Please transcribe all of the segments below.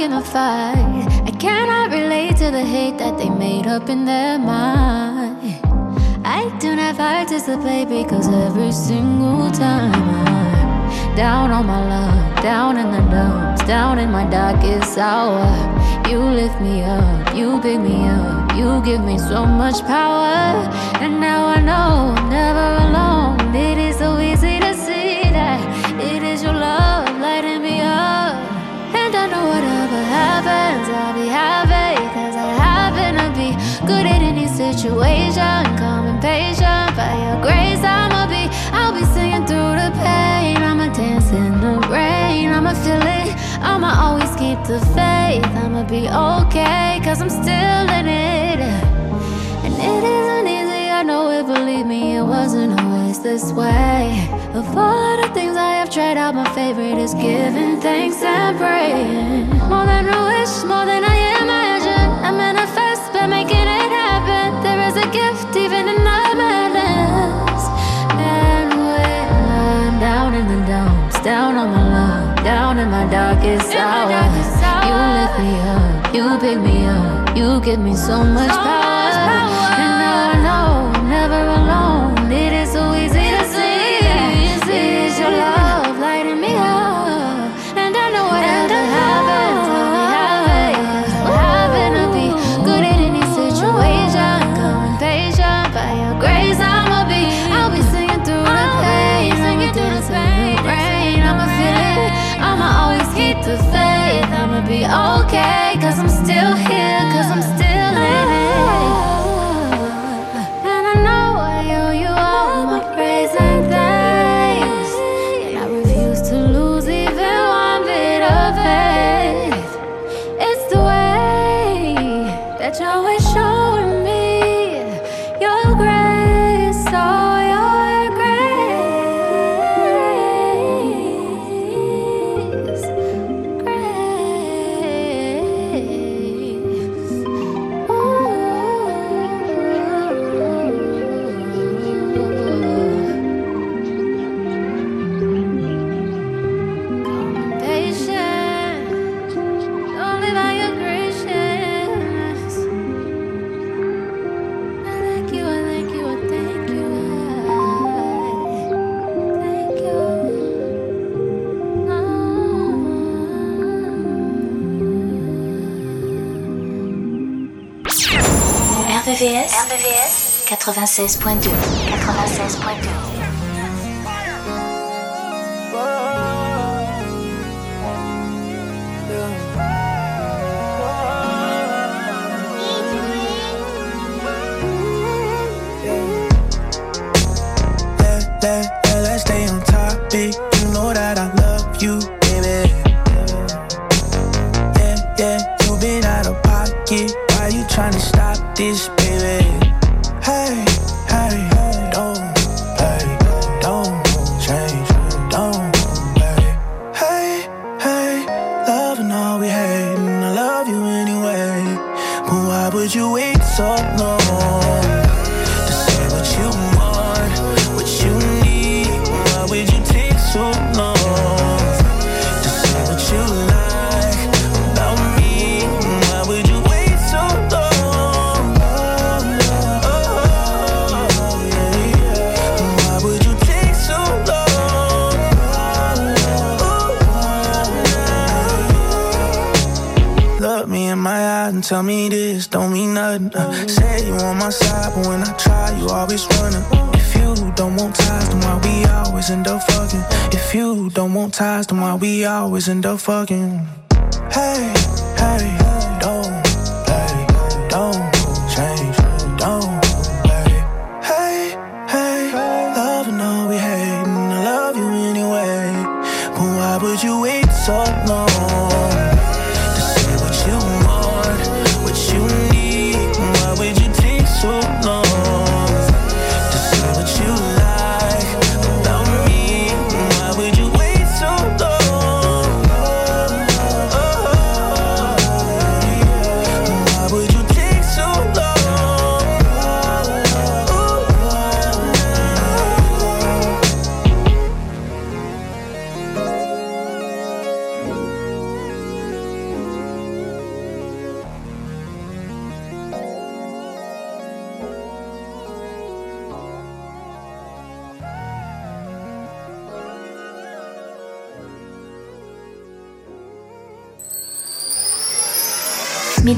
In a fight. I cannot relate to the hate that they made up in their mind. I do not participate because every single time I'm down on my luck, down in the dumps, down in my darkest hour. You lift me up, you pick me up, you give me so much power. And now I know I'm never alone. situation. Come impatient by your grace. I'ma be, I'll be singing through the pain. I'ma dance in the rain. I'ma feel it. I'ma always keep the faith. I'ma be okay, cause I'm still in it. And it isn't easy, I know it, believe me, it wasn't always this way. Of all the things I have tried out, my favorite is giving thanks and praying. More than a wish, more than I my darkest hour. You lift me up, you pick me up, you give me so much power. 96.2. 96.2. fucking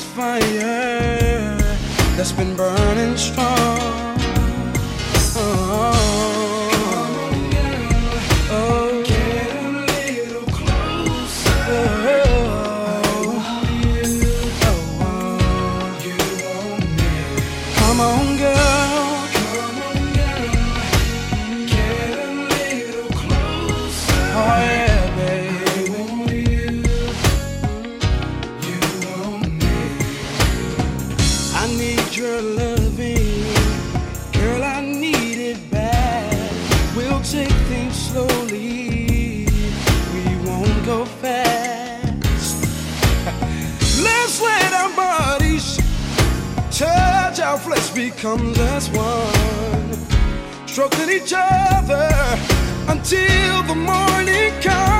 this fire that's been burning strong. Oh. comes as one, stroking each other until the morning comes.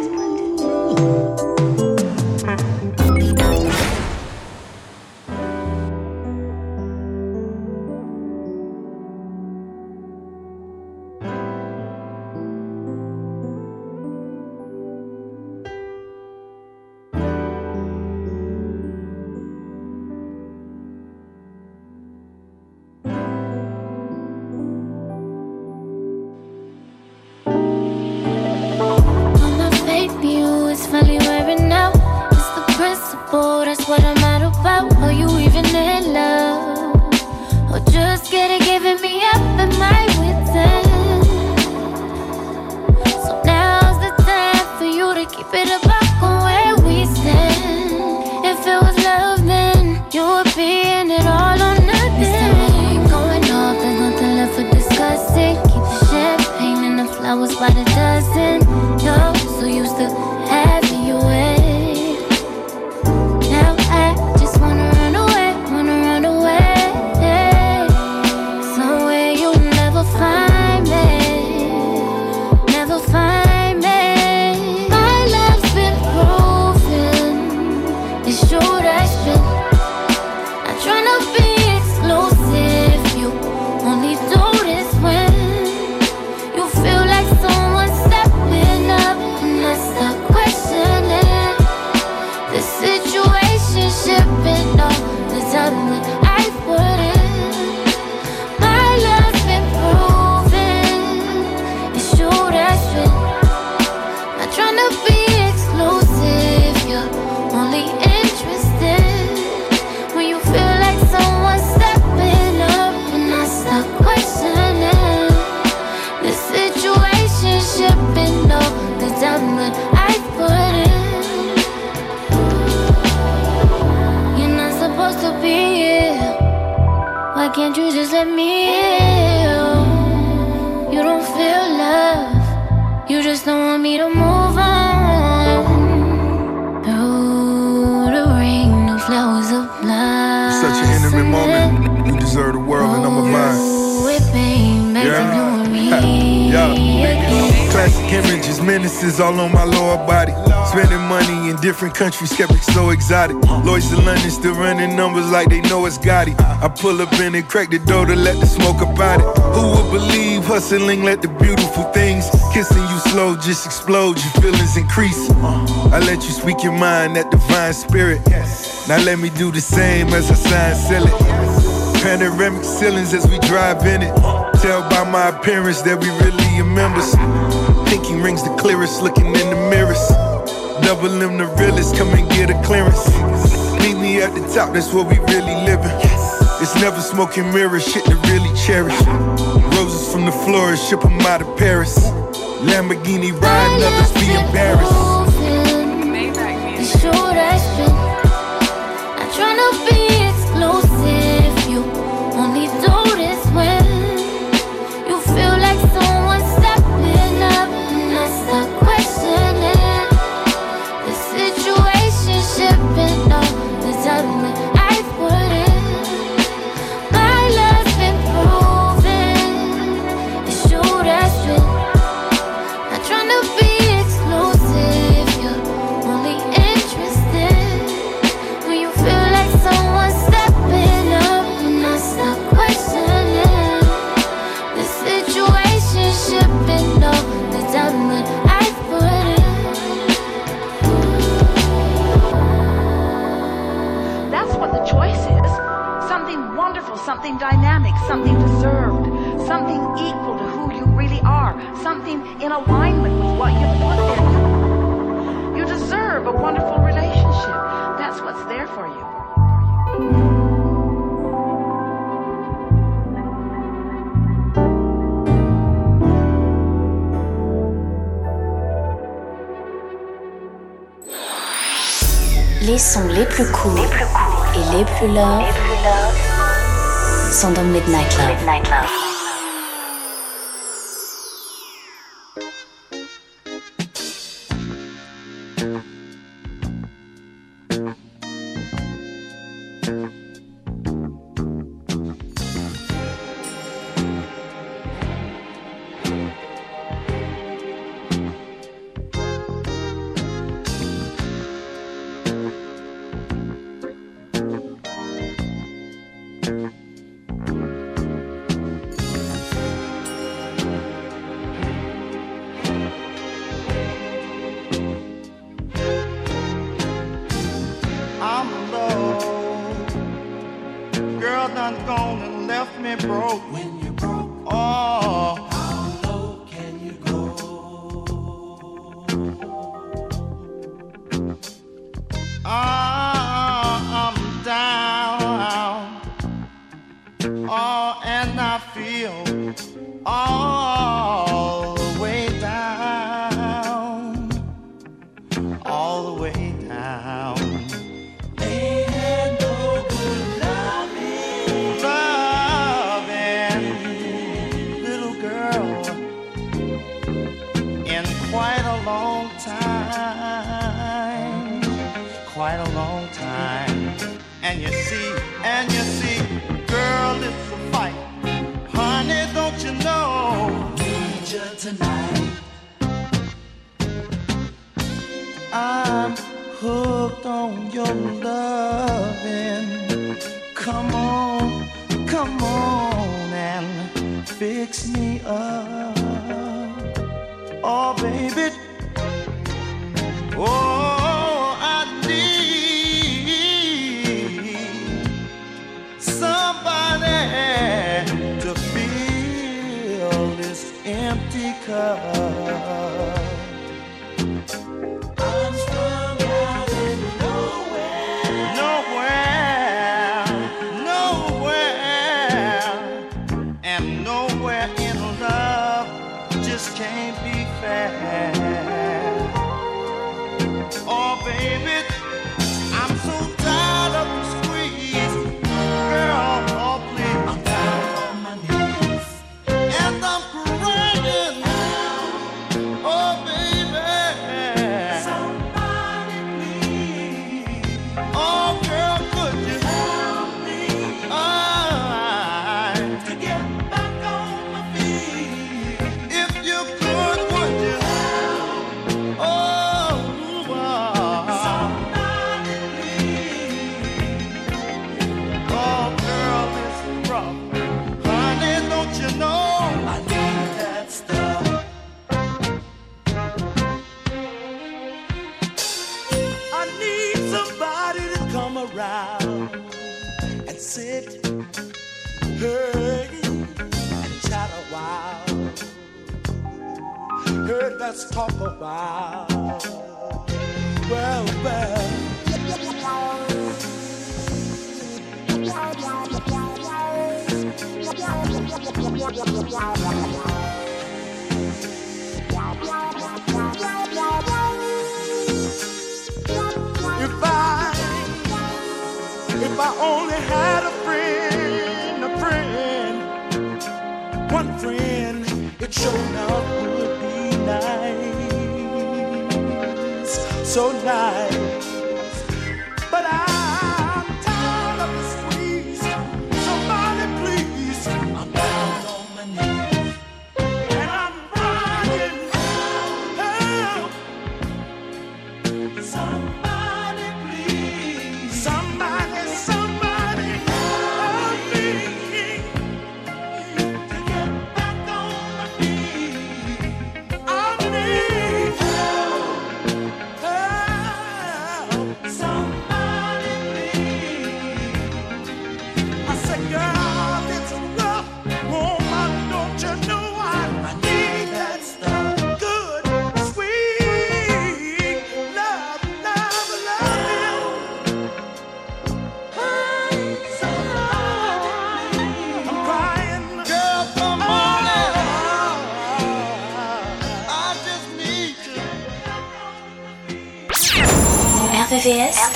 different countries, skeptics so exotic. Lloyds in London still running numbers like they know it's Gotti. I pull up in and crack the door to let the smoke about it. Who would believe hustling let the beautiful things kissing you slow just explode, your feelings increase. I let you speak your mind, that divine spirit. Now let me do the same as I sign, sell it. Panoramic ceilings as we drive in it. Tell by my appearance that we really are members. Pinky rings the clearest, looking in the mirrors. Double M the realest, come and get a clearance. Meet me at the top, that's where we really living. It's never smoking mirrors, shit to really cherish. Roses from the florist, ship them out of Paris. Lamborghini riding, others be embarrassed.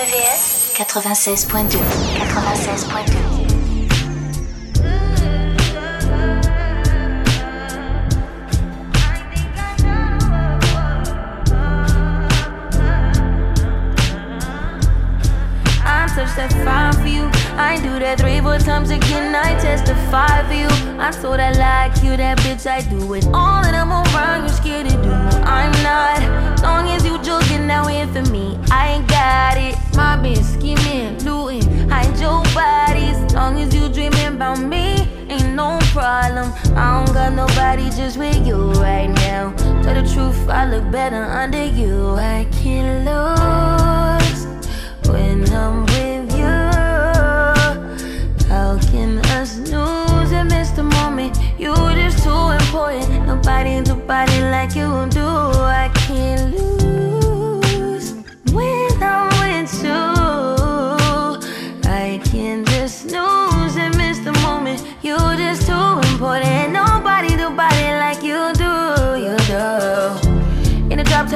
96.2 96.2 that fire for you. I do that three, four times again. I testify for you. I told I like you, that bitch. I do it all, as ain't no problem. I don't got nobody just with you right now. Tell the truth, I look better under you. I can't lose when I'm with you. How can us lose and miss the moment? You just too important. Nobody do body like you do.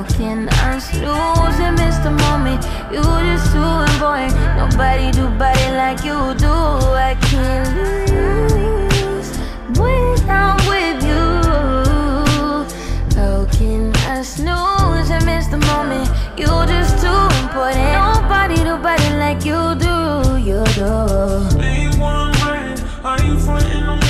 you. How can I lose and miss the moment? You just too important. Nobody do body like you do. I can't lose when I'm with you. How can I snooze and miss the moment? You just too important. Nobody do body like you do. You do. Are you frontin' on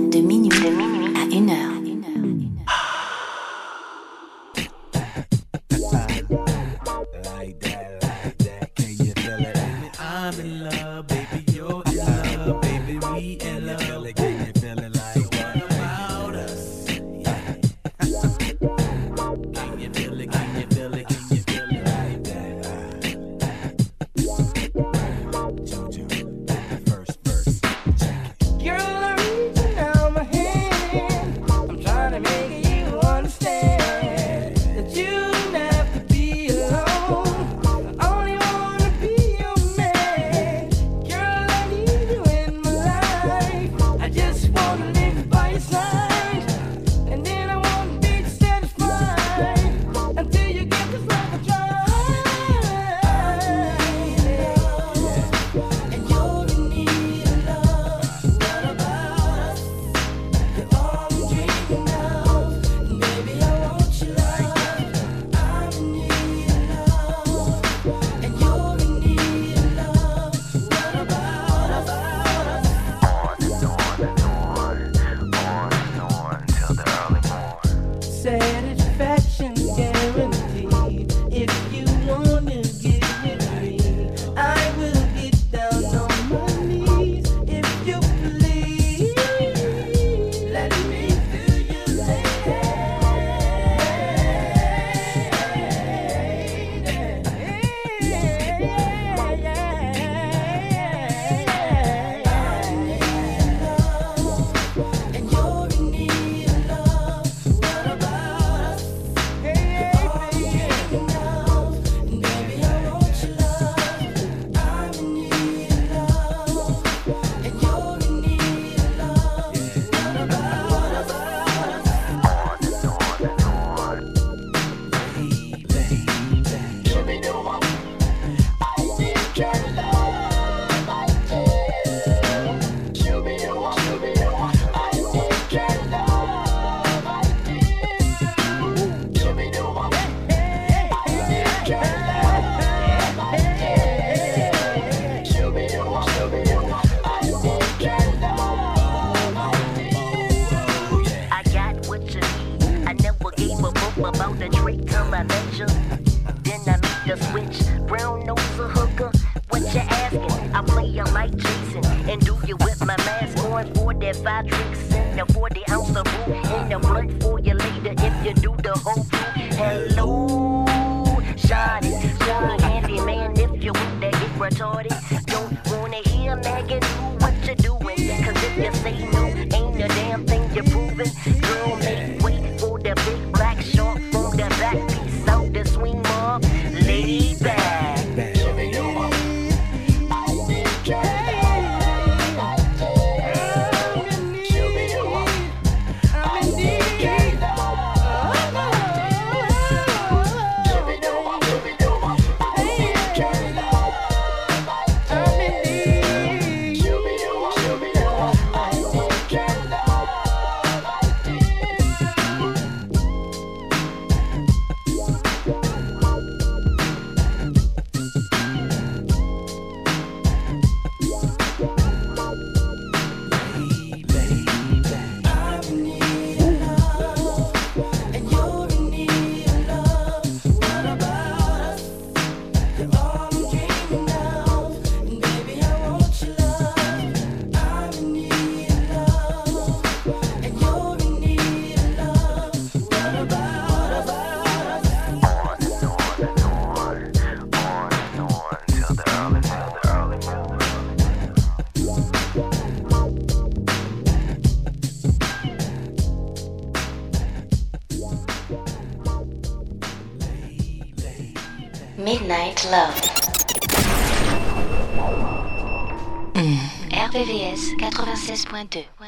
1.2.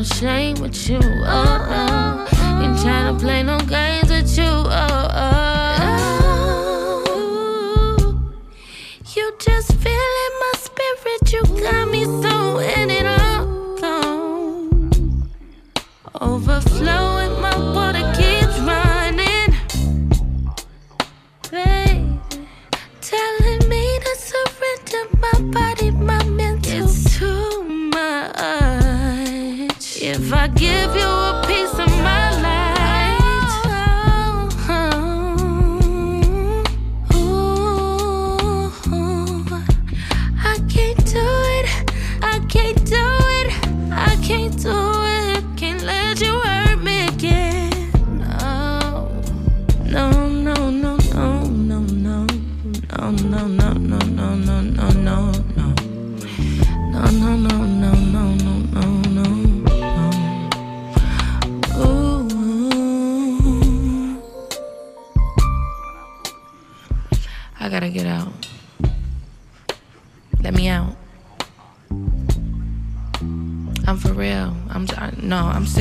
no shame with you. Oh, oh. Ain't trying to play no games with you. Oh, oh.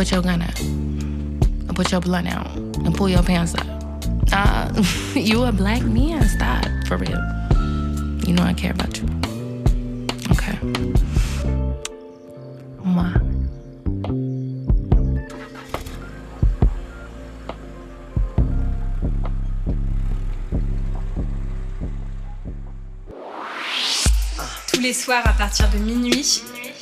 put your gun out and put your blunt out and pull your pants up. Uh, you a black man. Stop, for real. You know I care about you. Okay. Moi. Tous les soirs à partir de minuit,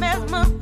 mesmer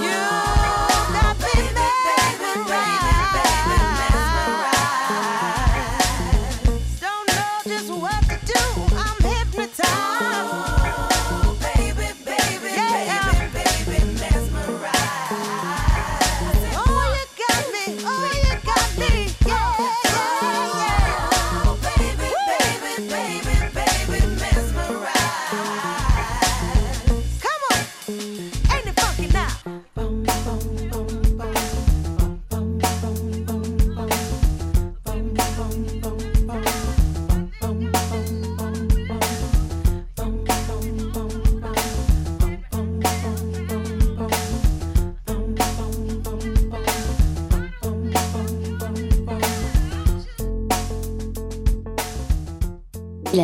you.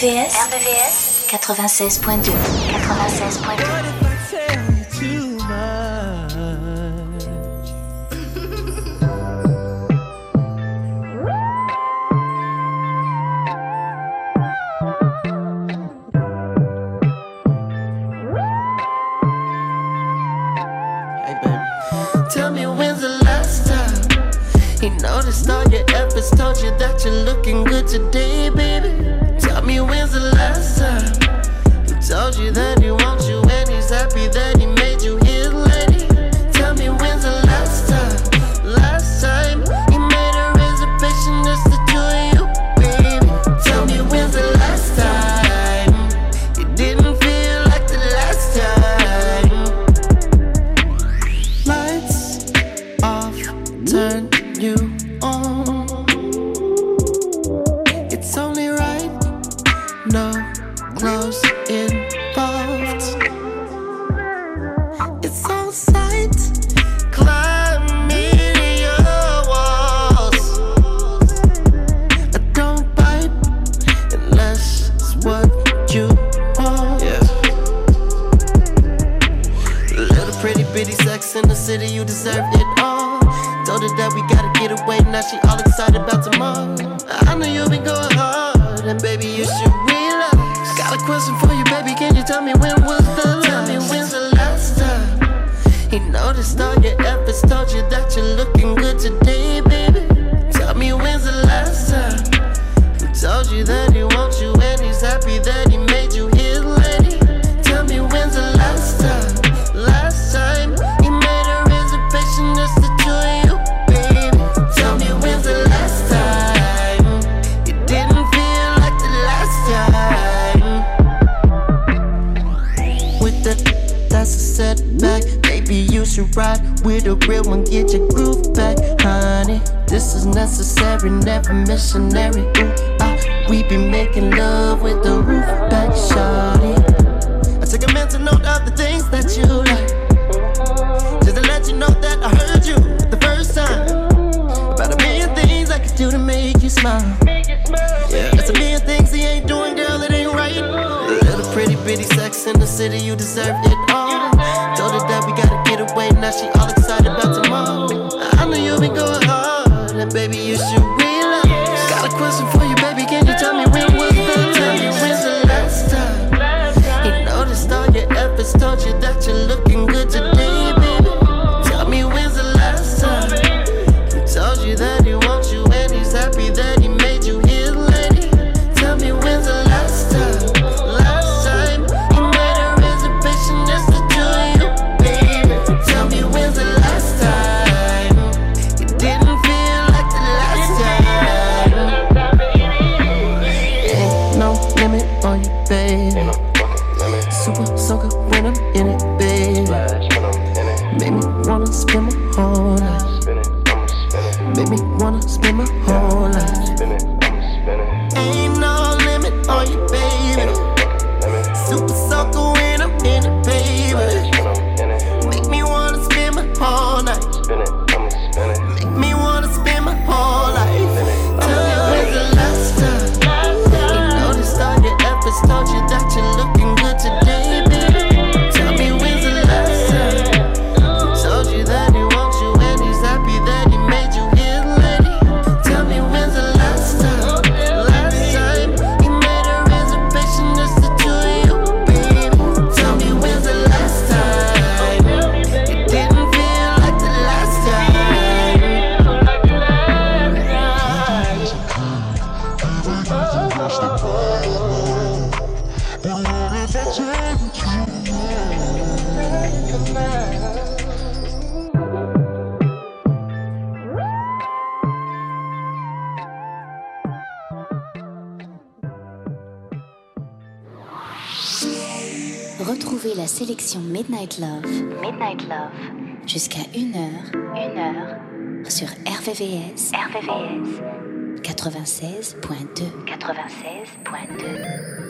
RVVS 96.2 96.2 missionary. Ooh, ah, we be making love with the Jusqu'à 1h. 1h. Sur RVVS. RVVS. 96.2. 96.2.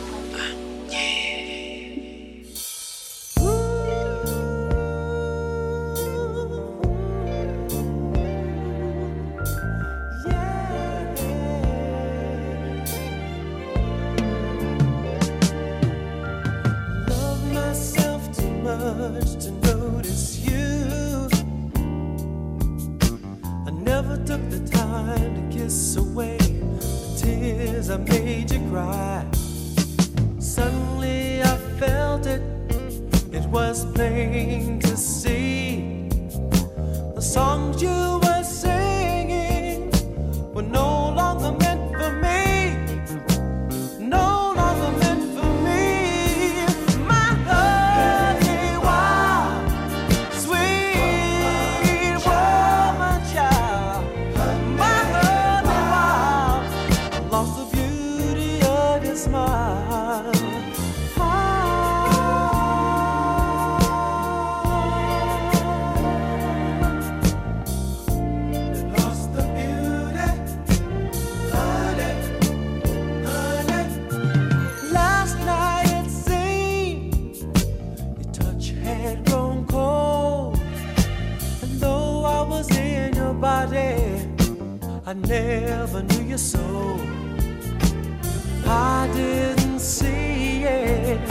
had grown cold. And though I was in your body, I never knew your soul. I didn't see it.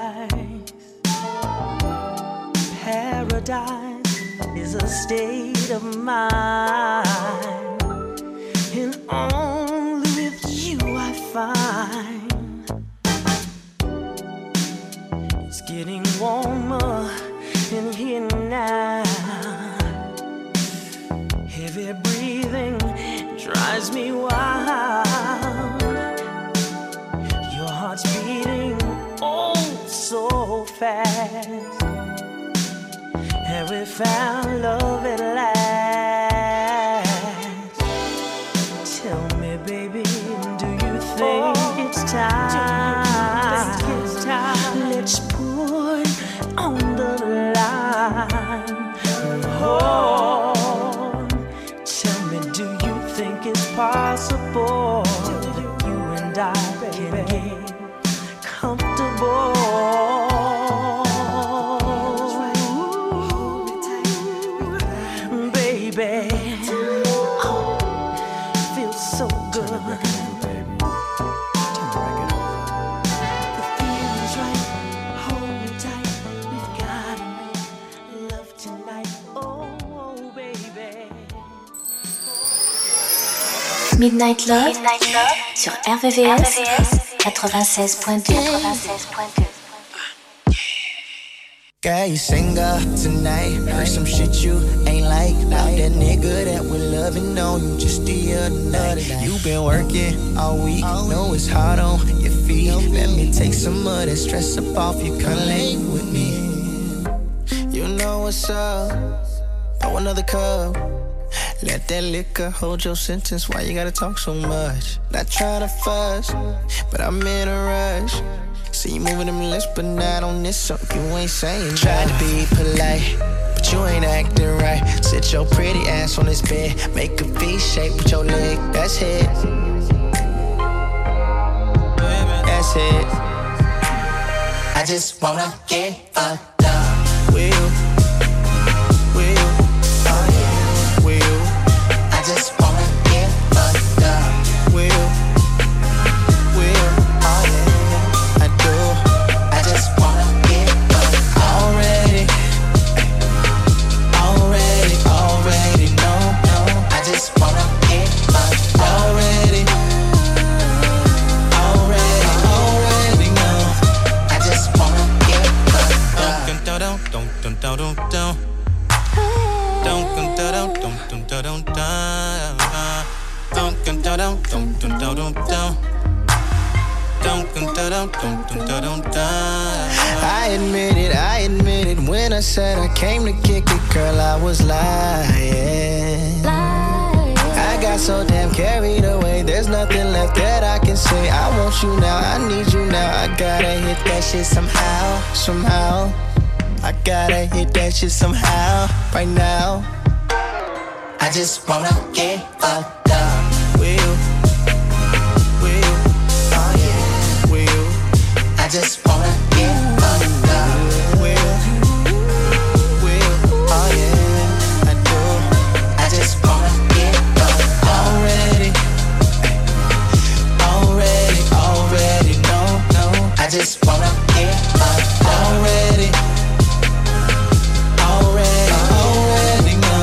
paradise. Paradise is a state of mind, and only with you I find it's getting warmer in here now. Heavy breathing drives me wild. Fast. Have we found love at last? Midnight Love, sur RVVS, 96.2. Girl, you single tonight. Heard some shit you ain't like. Now that nigga that we loving on you just the other night. You been working all week. Know it's hard on your feet. Let me take some of that stress up off you. Come lay with me. You know what's up. Throw another cup. Let that liquor hold your sentence. Why you gotta talk so much? Not trying to fuss, but I'm in a rush. See you moving them lips, but not on this, so you ain't saying Tried to be polite, but you ain't acting right. Sit your pretty ass on this bed, make a V shape with your leg. That's it. That's it. I just wanna get fucked up. Will I admit it, I admit it. When I said I came to kick it, girl, I was lying. I got so damn carried away. There's nothing left that I can say. I want you now, I need you now. I gotta hit that shit somehow, somehow. I gotta hit that shit somehow, right now. I just wanna get fucked just wanna get will, oh yeah, I do. I just wanna get. Already, already, already. I just wanna get. Already, already, already, no.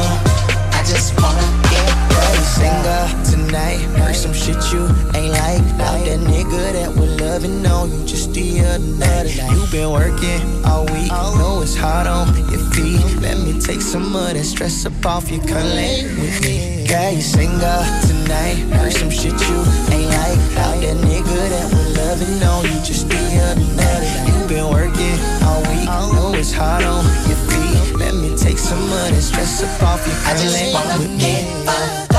I just wanna get tonight. Heard some shit you loving on you just the other night. You been working all week. Know it's hard on your feet. Let me take some of that stress up off you. Come lay with me. Girl, you singer tonight. Heard some shit you ain't like. Now that nigga that was loving on you just the other night. You been working all week. Know it's hard on your feet. Let me take some of that stress up off you. I Come just lay with me.